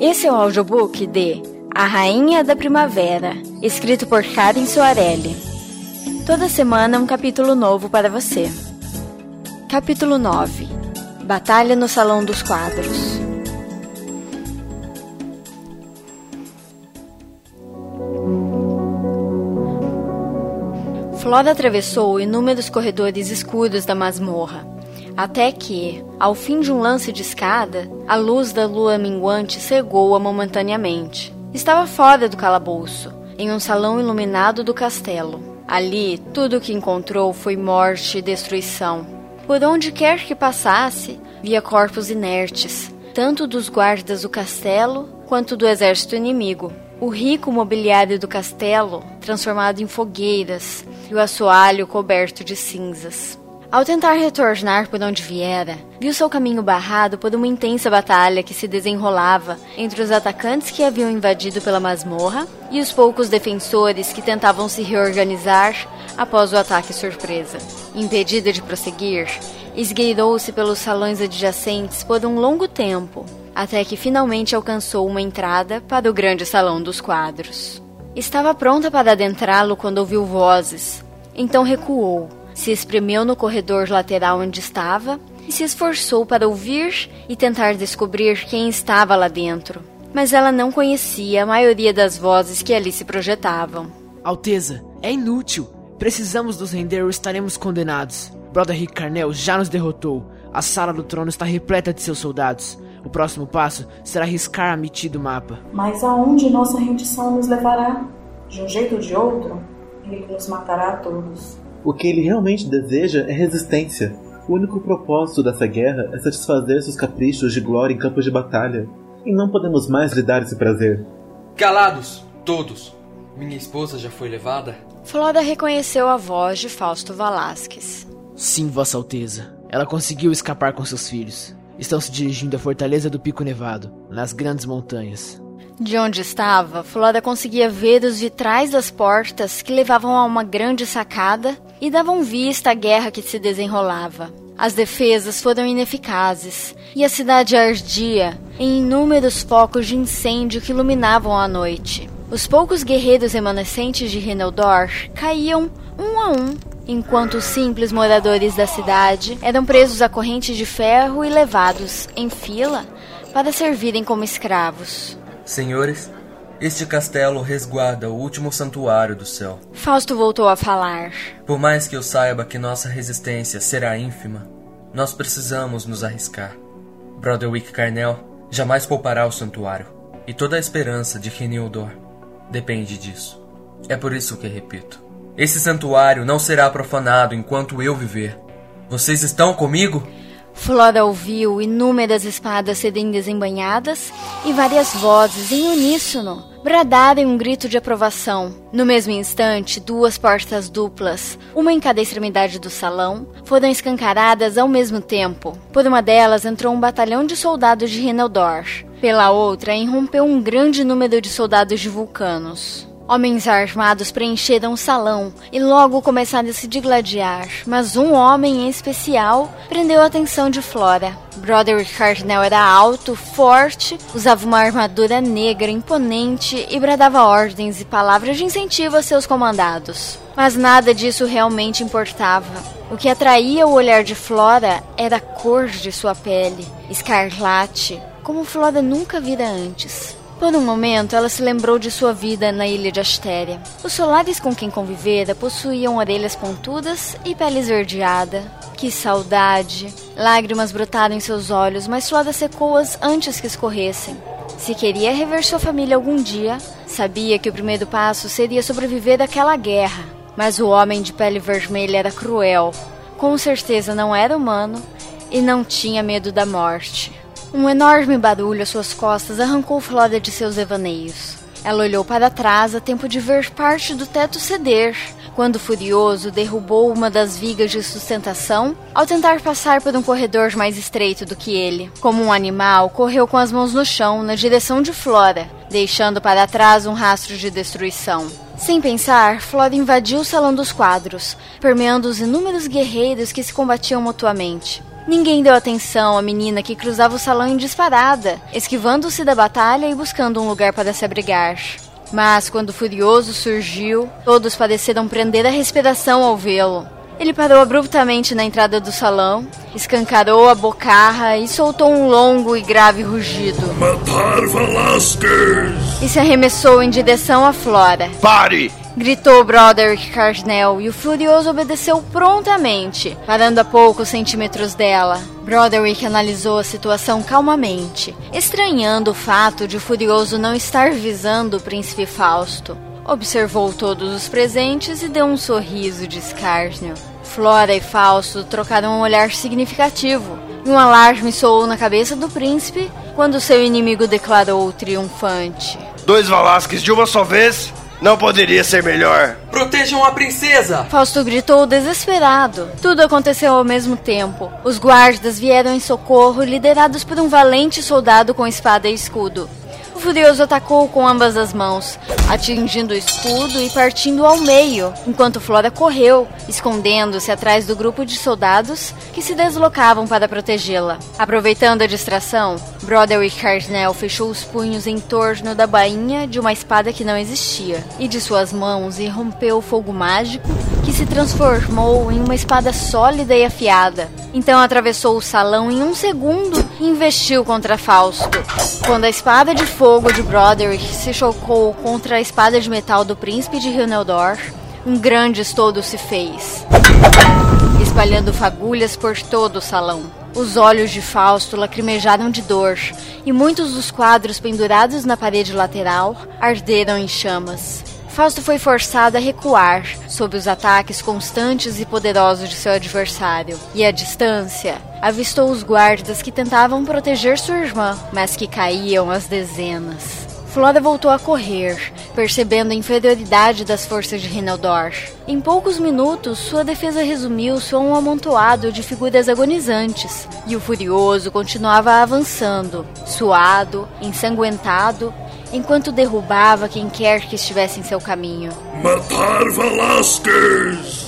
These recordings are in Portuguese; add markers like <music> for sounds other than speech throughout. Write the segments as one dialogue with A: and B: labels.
A: Esse é o audiobook de A Rainha da Primavera, escrito por Karen Soarelli. Toda semana um capítulo novo para você. Capítulo 9 Batalha no Salão dos Quadros. Flora atravessou inúmeros corredores escuros da masmorra até que, ao fim de um lance de escada, a luz da lua minguante cegou-a momentaneamente. Estava fora do calabouço, em um salão iluminado do castelo. Ali, tudo o que encontrou foi morte e destruição. Por onde quer que passasse, via corpos inertes, tanto dos guardas do castelo quanto do exército inimigo. O rico mobiliário do castelo, transformado em fogueiras, e o assoalho coberto de cinzas. Ao tentar retornar por onde viera, viu seu caminho barrado por uma intensa batalha que se desenrolava entre os atacantes que haviam invadido pela masmorra e os poucos defensores que tentavam se reorganizar após o ataque surpresa. Impedida de prosseguir, esgueirou-se pelos salões adjacentes por um longo tempo, até que finalmente alcançou uma entrada para o grande salão dos quadros. Estava pronta para adentrá-lo quando ouviu vozes, então recuou se espremeu no corredor lateral onde estava e se esforçou para ouvir e tentar descobrir quem estava lá dentro. Mas ela não conhecia a maioria das vozes que ali se projetavam.
B: Alteza, é inútil. Precisamos nos render ou estaremos condenados. Broderick Carnel já nos derrotou. A sala do trono está repleta de seus soldados. O próximo passo será riscar a mitida do mapa.
C: Mas aonde nossa rendição nos levará? De um jeito ou de outro, ele nos matará a todos.
D: O que ele realmente deseja é resistência. O único propósito dessa guerra é satisfazer seus caprichos de glória em campos de batalha. E não podemos mais lhe dar esse prazer.
E: Calados, todos! Minha esposa já foi levada?
A: Flora reconheceu a voz de Fausto Valasques.
B: Sim, Vossa Alteza. Ela conseguiu escapar com seus filhos. Estão se dirigindo à fortaleza do Pico Nevado, nas grandes montanhas.
A: De onde estava, Flora conseguia ver os vitrais das portas que levavam a uma grande sacada e davam vista à guerra que se desenrolava. As defesas foram ineficazes e a cidade ardia em inúmeros focos de incêndio que iluminavam a noite. Os poucos guerreiros remanescentes de Reneldor caíam um a um, enquanto os simples moradores da cidade eram presos a correntes de ferro e levados, em fila, para servirem como escravos.
E: Senhores, este castelo resguarda o último santuário do céu.
A: Fausto voltou a falar.
E: Por mais que eu saiba que nossa resistência será ínfima, nós precisamos nos arriscar. Broderick Carnel jamais poupará o santuário, e toda a esperança de Renildor depende disso. É por isso que repito: esse santuário não será profanado enquanto eu viver. Vocês estão comigo?
A: Flora ouviu inúmeras espadas serem desembanhadas e várias vozes em uníssono bradarem um grito de aprovação. No mesmo instante, duas portas duplas, uma em cada extremidade do salão, foram escancaradas ao mesmo tempo. Por uma delas entrou um batalhão de soldados de Reneldor. Pela outra, irrompeu um grande número de soldados de vulcanos. Homens armados preencheram o salão e logo começaram a se digladiar, mas um homem em especial prendeu a atenção de Flora. Broderick Cardinal era alto, forte, usava uma armadura negra imponente e bradava ordens e palavras de incentivo a seus comandados. Mas nada disso realmente importava. O que atraía o olhar de Flora era a cor de sua pele, escarlate, como Flora nunca vira antes. Por um momento, ela se lembrou de sua vida na ilha de Astéria. Os solares com quem convivera possuíam orelhas pontudas e pele esverdeada. Que saudade! Lágrimas brotaram em seus olhos, mas Suada secou-as antes que escorressem. Se queria rever sua família algum dia, sabia que o primeiro passo seria sobreviver àquela guerra. Mas o homem de pele vermelha era cruel. Com certeza não era humano e não tinha medo da morte. Um enorme barulho às suas costas arrancou Flora de seus devaneios. Ela olhou para trás a tempo de ver parte do teto ceder, quando furioso derrubou uma das vigas de sustentação ao tentar passar por um corredor mais estreito do que ele. Como um animal, correu com as mãos no chão na direção de Flora, deixando para trás um rastro de destruição. Sem pensar, Flora invadiu o salão dos quadros, permeando os inúmeros guerreiros que se combatiam mutuamente. Ninguém deu atenção à menina que cruzava o salão em disparada, esquivando-se da batalha e buscando um lugar para se abrigar. Mas quando o Furioso surgiu, todos pareceram prender a respiração ao vê-lo. Ele parou abruptamente na entrada do salão, escancarou a bocarra e soltou um longo e grave rugido.
F: Matar Velasquez!
A: E se arremessou em direção à Flora.
F: Pare!
A: Gritou Broderick Cardinal e o Furioso obedeceu prontamente, parando a poucos centímetros dela. Broderick analisou a situação calmamente, estranhando o fato de o Furioso não estar visando o príncipe Fausto. Observou todos os presentes e deu um sorriso de escárnio. Flora e Fausto trocaram um olhar significativo, e um alarme soou na cabeça do príncipe quando seu inimigo declarou triunfante.
F: Dois Velasquez de uma só vez? Não poderia ser melhor.
E: Protejam a princesa!
A: Fausto gritou desesperado. Tudo aconteceu ao mesmo tempo. Os guardas vieram em socorro, liderados por um valente soldado com espada e escudo. O furioso atacou com ambas as mãos, atingindo o escudo e partindo ao meio, enquanto Flora correu, escondendo-se atrás do grupo de soldados que se deslocavam para protegê-la. Aproveitando a distração, Broderick Cardinal fechou os punhos em torno da bainha de uma espada que não existia, e de suas mãos irrompeu o fogo mágico que se transformou em uma espada sólida e afiada. Então atravessou o salão em um segundo e investiu contra Fausto. Quando a espada de fogo de Broderick se chocou contra a espada de metal do príncipe de Hilneldor, um grande estouro se fez, espalhando fagulhas por todo o salão. Os olhos de Fausto lacrimejaram de dor, e muitos dos quadros pendurados na parede lateral arderam em chamas. Fausto foi forçado a recuar sob os ataques constantes e poderosos de seu adversário, e à distância avistou os guardas que tentavam proteger sua irmã, mas que caíam às dezenas. Flora voltou a correr, percebendo a inferioridade das forças de Rinaldor. Em poucos minutos, sua defesa resumiu-se a um amontoado de figuras agonizantes, e o furioso continuava avançando, suado, ensanguentado, enquanto derrubava quem quer que estivesse em seu caminho.
F: Matar Velasquez!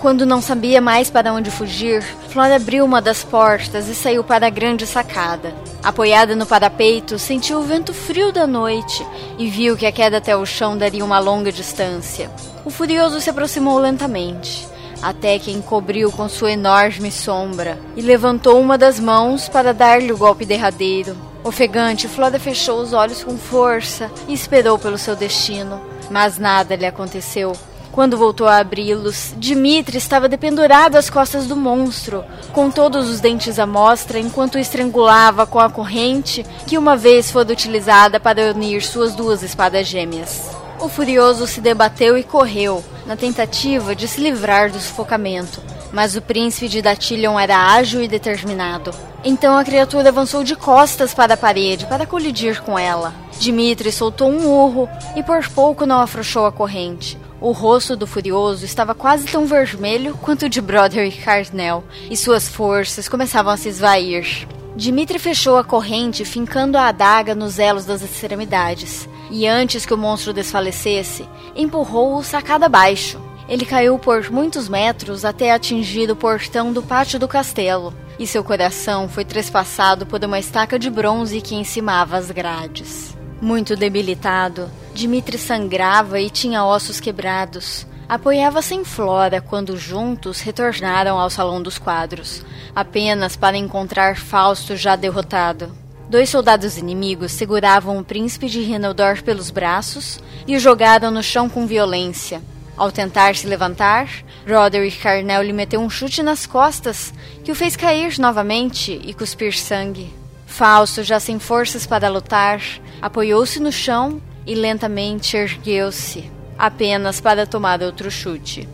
A: Quando não sabia mais para onde fugir, Flora abriu uma das portas e saiu para a grande sacada. Apoiada no parapeito, sentiu o vento frio da noite e viu que a queda até o chão daria uma longa distância. O furioso se aproximou lentamente, até que encobriu com sua enorme sombra e levantou uma das mãos para dar-lhe o golpe derradeiro. Ofegante, Flora fechou os olhos com força e esperou pelo seu destino, mas nada lhe aconteceu. Quando voltou a abri-los, Dimitri estava dependurado às costas do monstro, com todos os dentes à mostra, enquanto o estrangulava com a corrente que uma vez foi utilizada para unir suas duas espadas gêmeas. O furioso se debateu e correu, na tentativa de se livrar do sufocamento, mas o príncipe de Datilion era ágil e determinado. Então a criatura avançou de costas para a parede para colidir com ela. Dimitri soltou um urro e por pouco não afrouxou a corrente. O rosto do furioso estava quase tão vermelho quanto o de Broderick Cardnell, e suas forças começavam a se esvair. Dimitri fechou a corrente, fincando a adaga nos elos das extremidades, e antes que o monstro desfalecesse, empurrou-o sacada abaixo. Ele caiu por muitos metros até atingir o portão do pátio do castelo, e seu coração foi trespassado por uma estaca de bronze que encimava as grades. Muito debilitado, Dimitri sangrava e tinha ossos quebrados. Apoiava-se em Flora quando juntos retornaram ao Salão dos Quadros, apenas para encontrar Fausto já derrotado. Dois soldados inimigos seguravam o príncipe de Rinaldor pelos braços e o jogaram no chão com violência. Ao tentar se levantar, Roderick Carnell lhe meteu um chute nas costas que o fez cair novamente e cuspir sangue. Fausto, já sem forças para lutar, apoiou-se no chão e lentamente ergueu-se, apenas para tomar outro chute.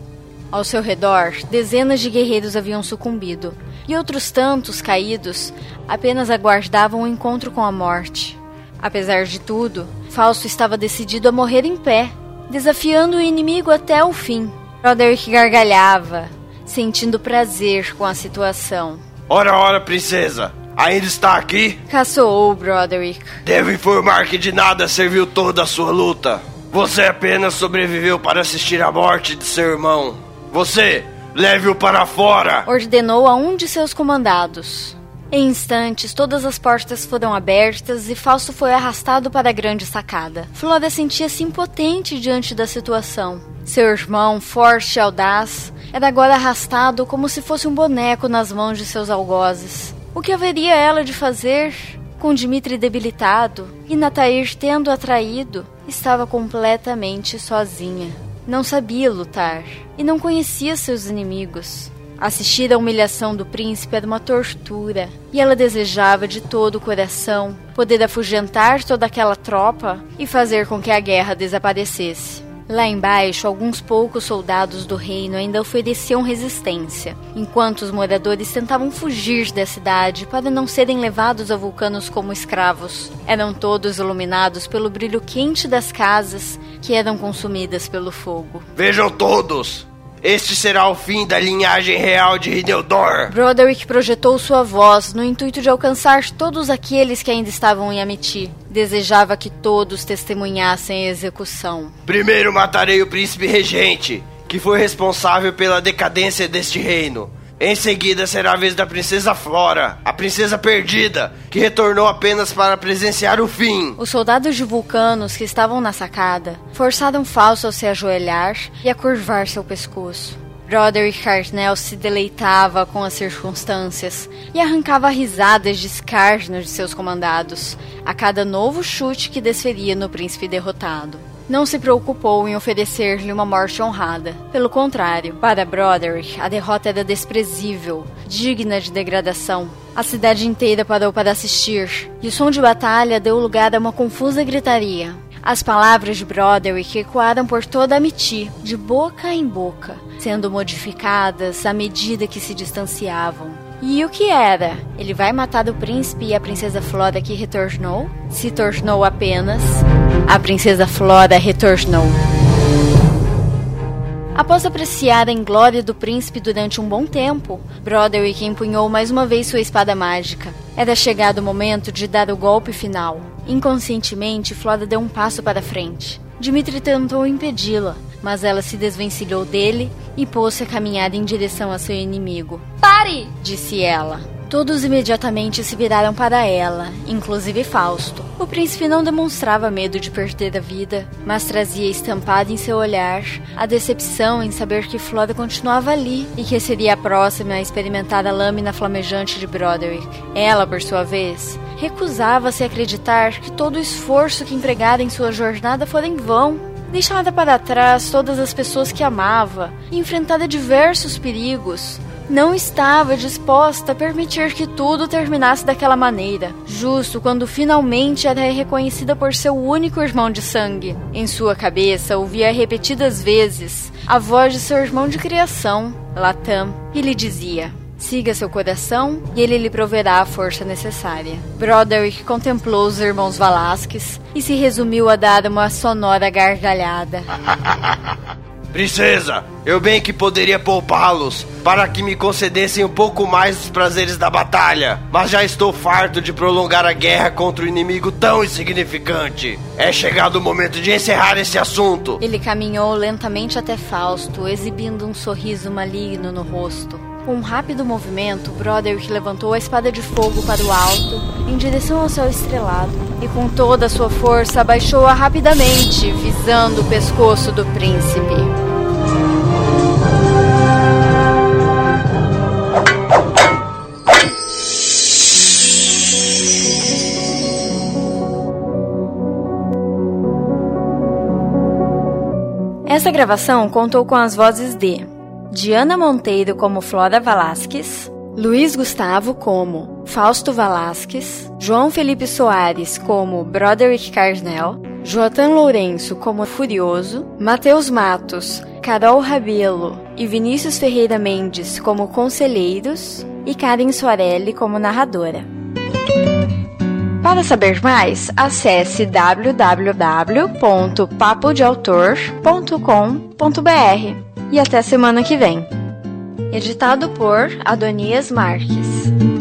A: Ao seu redor, dezenas de guerreiros haviam sucumbido, e outros tantos caídos apenas aguardavam o encontro com a morte. Apesar de tudo, Fausto estava decidido a morrer em pé, desafiando o inimigo até o fim. Roderick gargalhava, sentindo prazer com a situação.
F: Ora, ora, princesa! Ainda está aqui?
A: Caçoou Broderick.
F: Devo informar que de nada serviu toda a sua luta. Você apenas sobreviveu para assistir à morte de seu irmão. Você, Leve-o para fora!
A: Ordenou a um de seus comandados. Em instantes, todas as portas foram abertas e Fausto foi arrastado para a grande sacada. Flora sentia-se impotente diante da situação. Seu irmão, forte e audaz, era agora arrastado como se fosse um boneco nas mãos de seus algozes. O que haveria ela de fazer? Com Dmitri debilitado e Natair tendo atraído, estava completamente sozinha. Não sabia lutar e não conhecia seus inimigos. Assistir à humilhação do príncipe era uma tortura, e ela desejava de todo o coração poder afugentar toda aquela tropa e fazer com que a guerra desaparecesse. Lá embaixo, alguns poucos soldados do reino ainda ofereciam resistência, enquanto os moradores tentavam fugir da cidade para não serem levados a vulcanos como escravos. Eram todos iluminados pelo brilho quente das casas que eram consumidas pelo fogo.
F: Vejam todos! Este será o fim da linhagem real de Hideldor.
A: Broderick projetou sua voz no intuito de alcançar todos aqueles que ainda estavam em Amity. Desejava que todos testemunhassem a execução.
F: Primeiro matarei o príncipe regente, que foi responsável pela decadência deste reino. Em seguida será a vez da princesa Flora, a princesa perdida, que retornou apenas para presenciar o fim.
A: Os soldados de vulcanos que estavam na sacada forçaram Falso a se ajoelhar e a curvar seu pescoço. Roderick Cartnell se deleitava com as circunstâncias e arrancava risadas de escárnio de seus comandados a cada novo chute que desferia no príncipe derrotado não se preocupou em oferecer-lhe uma morte honrada. Pelo contrário, para Broderick, a derrota era desprezível, digna de degradação. A cidade inteira parou para assistir, e o som de batalha deu lugar a uma confusa gritaria. As palavras de Broderick ecoaram por toda a Amity, de boca em boca, sendo modificadas à medida que se distanciavam. E o que era? Ele vai matar o príncipe e a princesa Flora que retornou? Se tornou apenas. A princesa Flora retornou. Após apreciar a inglória do príncipe durante um bom tempo, Broderick empunhou mais uma vez sua espada mágica. Era chegado o momento de dar o golpe final. Inconscientemente, Flora deu um passo para frente. Dimitri tentou impedi-la, mas ela se desvencilhou dele e pôs-se a caminhar em direção a seu inimigo.
G: Pare!
A: disse ela. Todos imediatamente se viraram para ela, inclusive Fausto. O príncipe não demonstrava medo de perder a vida, mas trazia estampada em seu olhar a decepção em saber que Flora continuava ali e que seria a próxima a experimentar a lâmina flamejante de Broderick. Ela, por sua vez, recusava-se a acreditar que todo o esforço que empregara em sua jornada fora em vão deixada para trás todas as pessoas que amava e enfrentara diversos perigos, não estava disposta a permitir que tudo terminasse daquela maneira, justo quando finalmente era reconhecida por seu único irmão de sangue. Em sua cabeça ouvia repetidas vezes a voz de seu irmão de criação, Latam, e lhe dizia: Siga seu coração e ele lhe proverá a força necessária. Broderick contemplou os irmãos Valasques e se resumiu a dar uma sonora gargalhada. <laughs>
F: Princesa, eu bem que poderia poupá-los para que me concedessem um pouco mais dos prazeres da batalha, mas já estou farto de prolongar a guerra contra um inimigo tão insignificante. É chegado o momento de encerrar esse assunto.
A: Ele caminhou lentamente até Fausto, exibindo um sorriso maligno no rosto. Com um rápido movimento, Broderick levantou a espada de fogo para o alto, em direção ao céu estrelado, e com toda a sua força abaixou-a rapidamente, visando o pescoço do príncipe. Essa gravação contou com as vozes de Diana Monteiro como Flora Valasques, Luiz Gustavo como Fausto Valasques, João Felipe Soares como Broderick Carnell, Joatan Lourenço como Furioso, Matheus Matos, Carol Rabelo e Vinícius Ferreira Mendes como conselheiros e Karen Soarelli como narradora. Para saber mais, acesse www.papodeautor.com.br e até semana que vem. Editado por Adonias Marques.